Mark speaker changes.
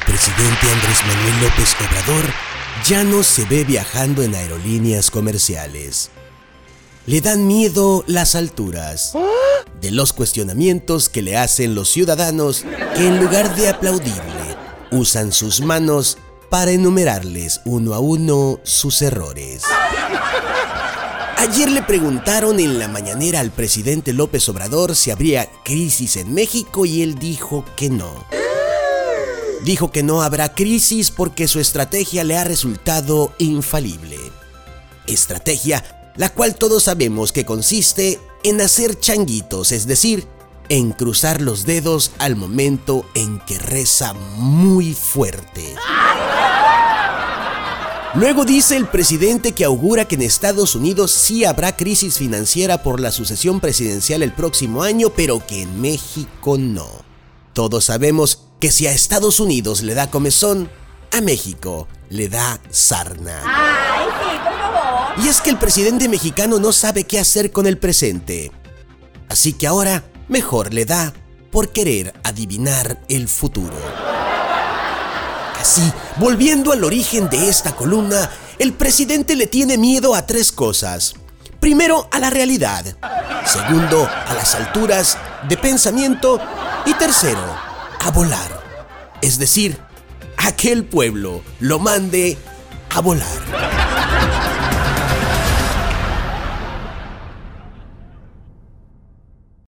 Speaker 1: presidente Andrés Manuel López Obrador ya no se ve viajando en aerolíneas comerciales. Le dan miedo las alturas. De los cuestionamientos que le hacen los ciudadanos que en lugar de aplaudirle, usan sus manos para enumerarles uno a uno sus errores. Ayer le preguntaron en la mañanera al presidente López Obrador si habría crisis en México y él dijo que no. Dijo que no habrá crisis porque su estrategia le ha resultado infalible. Estrategia la cual todos sabemos que consiste en hacer changuitos, es decir, en cruzar los dedos al momento en que reza muy fuerte. Luego dice el presidente que augura que en Estados Unidos sí habrá crisis financiera por la sucesión presidencial el próximo año, pero que en México no. Todos sabemos que si a Estados Unidos le da comezón, a México le da sarna.
Speaker 2: Ay, sí, por favor.
Speaker 1: Y es que el presidente mexicano no sabe qué hacer con el presente. Así que ahora mejor le da por querer adivinar el futuro. Así, volviendo al origen de esta columna, el presidente le tiene miedo a tres cosas. Primero, a la realidad. Segundo, a las alturas de pensamiento. Y tercero, a volar. Es decir, a que el pueblo lo mande a volar.